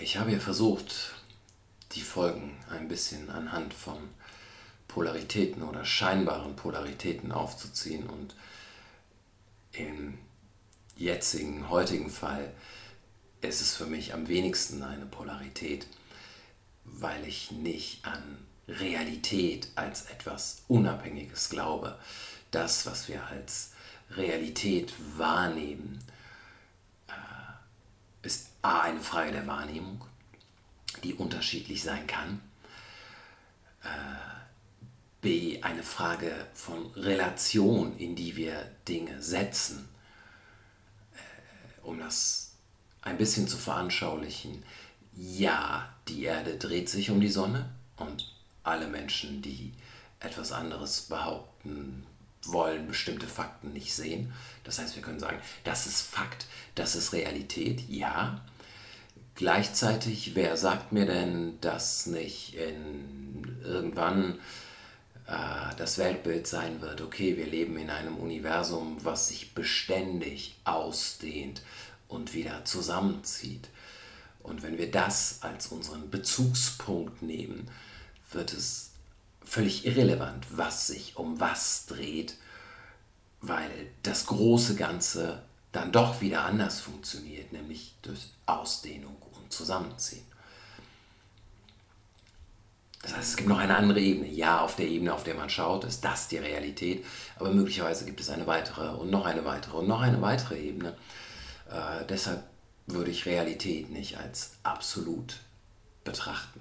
Ich habe ja versucht, die Folgen ein bisschen anhand von Polaritäten oder scheinbaren Polaritäten aufzuziehen und im jetzigen, heutigen Fall ist es für mich am wenigsten eine Polarität, weil ich nicht an Realität als etwas Unabhängiges glaube. Das, was wir als Realität wahrnehmen, äh, ist A eine Frage der Wahrnehmung, die unterschiedlich sein kann. Äh, B eine Frage von Relation, in die wir Dinge setzen. Äh, um das ein bisschen zu veranschaulichen, ja, die Erde dreht sich um die Sonne und alle Menschen, die etwas anderes behaupten wollen, bestimmte Fakten nicht sehen. Das heißt, wir können sagen, das ist Fakt, das ist Realität, ja. Gleichzeitig, wer sagt mir denn, dass nicht in irgendwann äh, das Weltbild sein wird, okay, wir leben in einem Universum, was sich beständig ausdehnt und wieder zusammenzieht. Und wenn wir das als unseren Bezugspunkt nehmen, wird es völlig irrelevant, was sich um was dreht, weil das große Ganze dann doch wieder anders funktioniert, nämlich durch Ausdehnung und Zusammenziehen. Das heißt, es gibt noch eine andere Ebene. Ja, auf der Ebene, auf der man schaut, ist das die Realität, aber möglicherweise gibt es eine weitere und noch eine weitere und noch eine weitere Ebene. Äh, deshalb würde ich Realität nicht als absolut betrachten.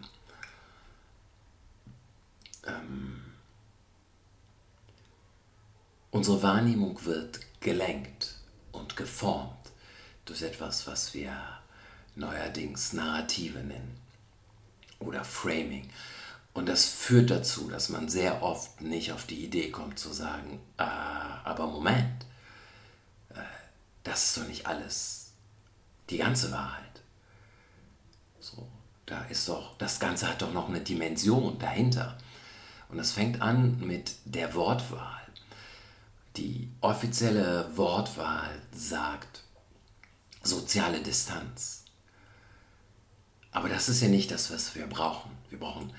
Unsere Wahrnehmung wird gelenkt und geformt durch etwas, was wir neuerdings Narrative nennen oder Framing. Und das führt dazu, dass man sehr oft nicht auf die Idee kommt zu sagen, äh, aber Moment, äh, das ist doch nicht alles die ganze Wahrheit. So, da ist doch, das Ganze hat doch noch eine Dimension dahinter. Und das fängt an mit der Wortwahl. Die offizielle Wortwahl sagt soziale Distanz. Aber das ist ja nicht das, was wir brauchen. Wir brauchen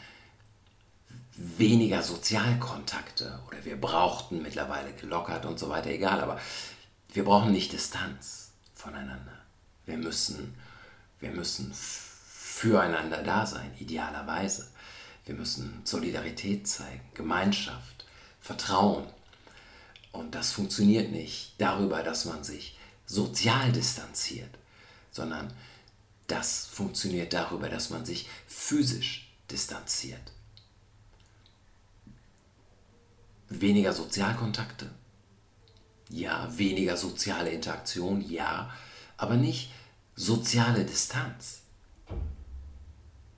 weniger Sozialkontakte oder wir brauchten mittlerweile gelockert und so weiter, egal, aber wir brauchen nicht Distanz voneinander. Wir müssen, wir müssen füreinander da sein, idealerweise. Wir müssen Solidarität zeigen, Gemeinschaft, Vertrauen. Und das funktioniert nicht darüber, dass man sich sozial distanziert, sondern das funktioniert darüber, dass man sich physisch distanziert. Weniger Sozialkontakte, ja, weniger soziale Interaktion, ja, aber nicht soziale Distanz.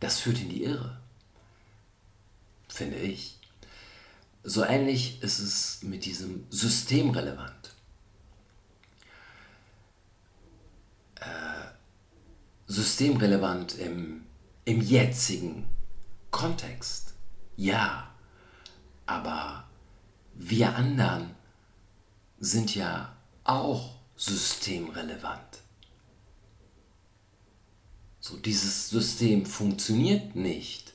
Das führt in die Irre, finde ich. So ähnlich ist es mit diesem systemrelevant. Äh, systemrelevant im, im jetzigen Kontext, ja, aber wir anderen sind ja auch systemrelevant. So, dieses System funktioniert nicht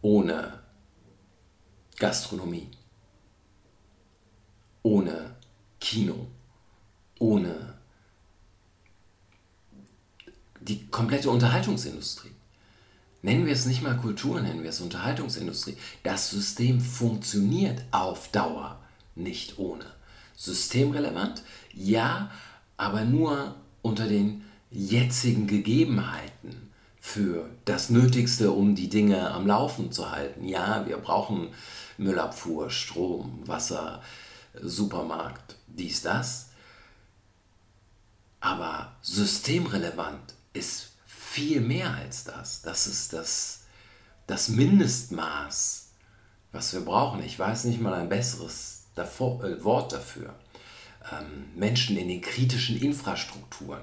ohne Gastronomie, ohne Kino, ohne die komplette Unterhaltungsindustrie. Nennen wir es nicht mal Kultur, nennen wir es Unterhaltungsindustrie. Das System funktioniert auf Dauer nicht ohne. Systemrelevant? Ja, aber nur unter den jetzigen Gegebenheiten für das Nötigste, um die Dinge am Laufen zu halten. Ja, wir brauchen Müllabfuhr, Strom, Wasser, Supermarkt, dies, das. Aber systemrelevant ist viel mehr als das. Das ist das, das Mindestmaß, was wir brauchen. Ich weiß nicht mal ein besseres davor, äh, Wort dafür. Ähm, Menschen in den kritischen Infrastrukturen.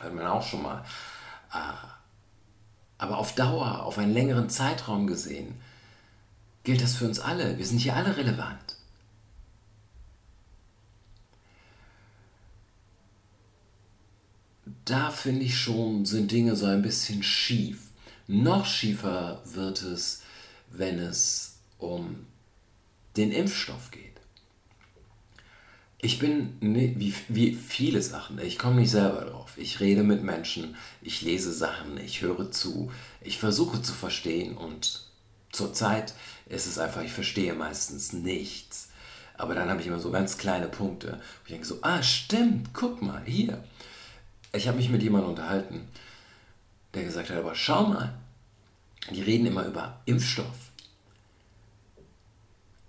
Hat man auch schon mal. Äh, aber auf Dauer, auf einen längeren Zeitraum gesehen, gilt das für uns alle. Wir sind hier alle relevant. da finde ich schon, sind Dinge so ein bisschen schief. Noch schiefer wird es, wenn es um den Impfstoff geht. Ich bin, wie, wie viele Sachen, ich komme nicht selber drauf. Ich rede mit Menschen, ich lese Sachen, ich höre zu, ich versuche zu verstehen und zurzeit ist es einfach, ich verstehe meistens nichts. Aber dann habe ich immer so ganz kleine Punkte, ich denke so, ah stimmt, guck mal, hier. Ich habe mich mit jemandem unterhalten, der gesagt hat, aber schau mal, die reden immer über Impfstoff.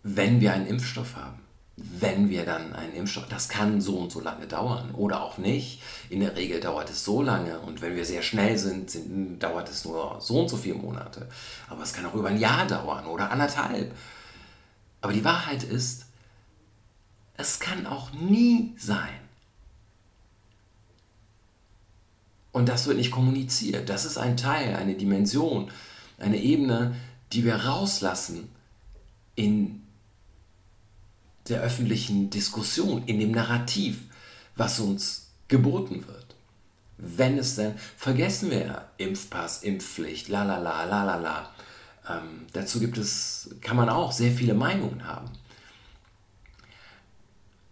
Wenn wir einen Impfstoff haben, wenn wir dann einen Impfstoff, das kann so und so lange dauern oder auch nicht. In der Regel dauert es so lange und wenn wir sehr schnell sind, sind dauert es nur so und so viele Monate. Aber es kann auch über ein Jahr dauern oder anderthalb. Aber die Wahrheit ist, es kann auch nie sein. Und das wird nicht kommuniziert. Das ist ein Teil, eine Dimension, eine Ebene, die wir rauslassen in der öffentlichen Diskussion, in dem Narrativ, was uns geboten wird. Wenn es denn, vergessen wir ja Impfpass, Impfpflicht, la la la, la la la. Ähm, dazu gibt es, kann man auch sehr viele Meinungen haben.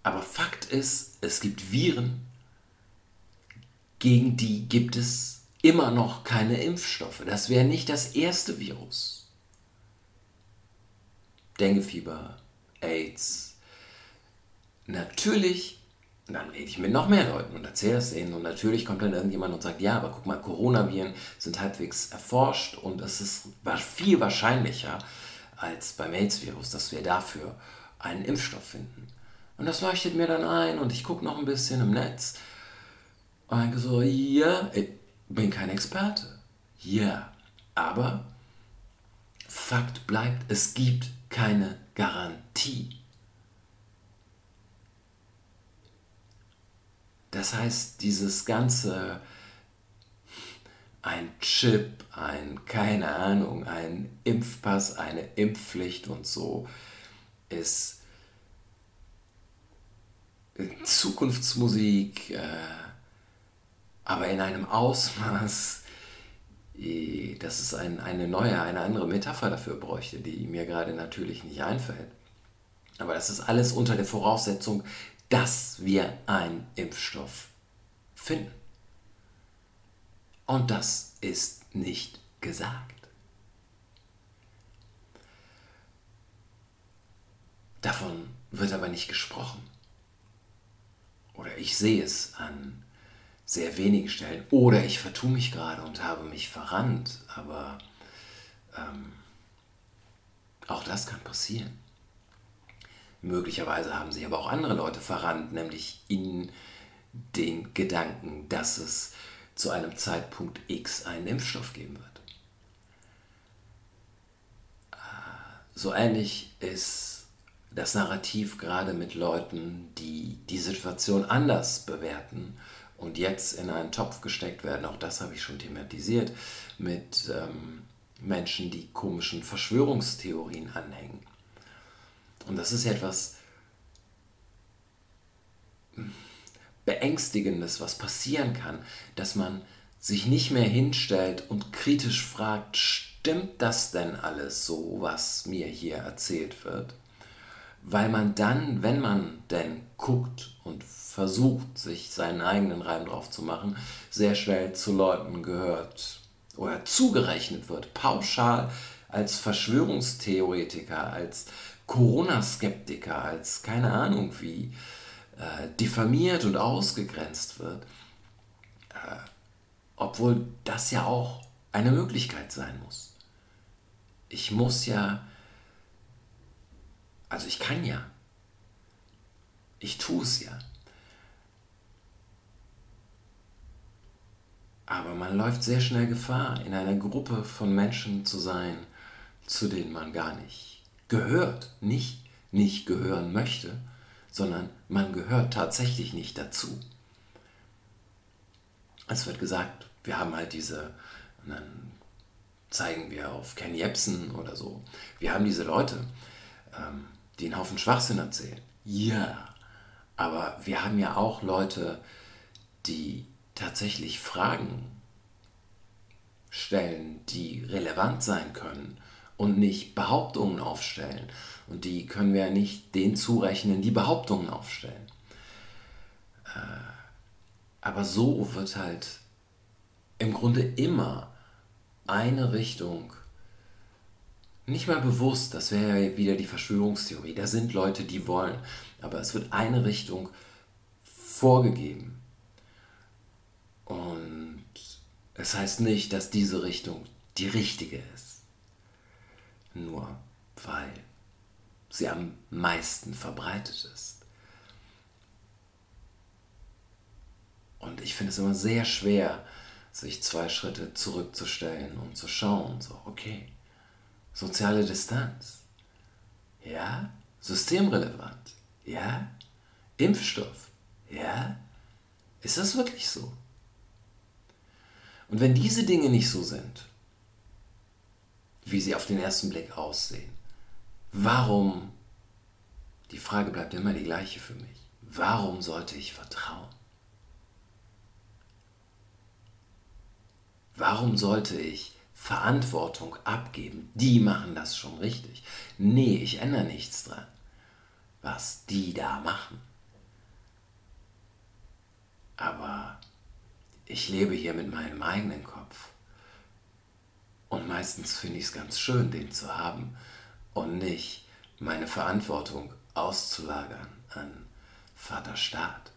Aber Fakt ist, es gibt Viren, gegen die gibt es immer noch keine Impfstoffe. Das wäre nicht das erste Virus. Denguefieber, AIDS. Natürlich, dann rede ich mit noch mehr Leuten und erzähle es ihnen. Und natürlich kommt dann irgendjemand und sagt, ja, aber guck mal, Coronaviren sind halbwegs erforscht und es ist viel wahrscheinlicher als beim AIDS-Virus, dass wir dafür einen Impfstoff finden. Und das leuchtet mir dann ein und ich gucke noch ein bisschen im Netz und denke so, ja, ich bin kein Experte. Ja, aber Fakt bleibt, es gibt keine Garantie. Das heißt, dieses ganze, ein Chip, ein, keine Ahnung, ein Impfpass, eine Impfpflicht und so, ist Zukunftsmusik, äh, aber in einem Ausmaß, äh, dass es ein, eine neue, eine andere Metapher dafür bräuchte, die mir gerade natürlich nicht einfällt. Aber das ist alles unter der Voraussetzung, dass wir einen Impfstoff finden. Und das ist nicht gesagt. Davon wird aber nicht gesprochen oder ich sehe es an sehr wenigen Stellen oder ich vertue mich gerade und habe mich verrannt, aber ähm, auch das kann passieren. Möglicherweise haben sich aber auch andere Leute verrannt, nämlich in den Gedanken, dass es zu einem Zeitpunkt X einen Impfstoff geben wird. Äh, so ähnlich ist das Narrativ gerade mit Leuten, die die Situation anders bewerten und jetzt in einen Topf gesteckt werden. Auch das habe ich schon thematisiert mit ähm, Menschen, die komischen Verschwörungstheorien anhängen. Und das ist etwas Beängstigendes, was passieren kann, dass man sich nicht mehr hinstellt und kritisch fragt, stimmt das denn alles so, was mir hier erzählt wird? weil man dann, wenn man denn guckt und versucht, sich seinen eigenen Reim drauf zu machen, sehr schnell zu Leuten gehört oder zugerechnet wird, pauschal als Verschwörungstheoretiker, als Corona-Skeptiker, als keine Ahnung wie äh, diffamiert und ausgegrenzt wird, äh, obwohl das ja auch eine Möglichkeit sein muss. Ich muss ja also ich kann ja. Ich tue es ja. Aber man läuft sehr schnell Gefahr, in einer Gruppe von Menschen zu sein, zu denen man gar nicht gehört, nicht nicht gehören möchte, sondern man gehört tatsächlich nicht dazu. Es wird gesagt, wir haben halt diese, und dann zeigen wir auf Ken Jebsen oder so, wir haben diese Leute, ähm, die einen Haufen Schwachsinn erzählen. Ja, aber wir haben ja auch Leute, die tatsächlich Fragen stellen, die relevant sein können und nicht Behauptungen aufstellen. Und die können wir ja nicht denen zurechnen, die Behauptungen aufstellen. Äh, aber so wird halt im Grunde immer eine Richtung nicht mal bewusst, das wäre ja wieder die Verschwörungstheorie. Da sind Leute, die wollen, aber es wird eine Richtung vorgegeben. Und es heißt nicht, dass diese Richtung die richtige ist. Nur weil sie am meisten verbreitet ist. Und ich finde es immer sehr schwer, sich zwei Schritte zurückzustellen und zu schauen, so, okay, soziale Distanz, ja, systemrelevant, ja, Impfstoff, ja, ist das wirklich so? Und wenn diese Dinge nicht so sind, wie sie auf den ersten Blick aussehen, warum, die Frage bleibt immer die gleiche für mich, warum sollte ich vertrauen? Warum sollte ich Verantwortung abgeben? Die machen das schon richtig. Nee, ich ändere nichts dran, was die da machen. Aber ich lebe hier mit meinem eigenen Kopf. Und meistens finde ich es ganz schön, den zu haben und nicht meine Verantwortung auszulagern an Vater Staat.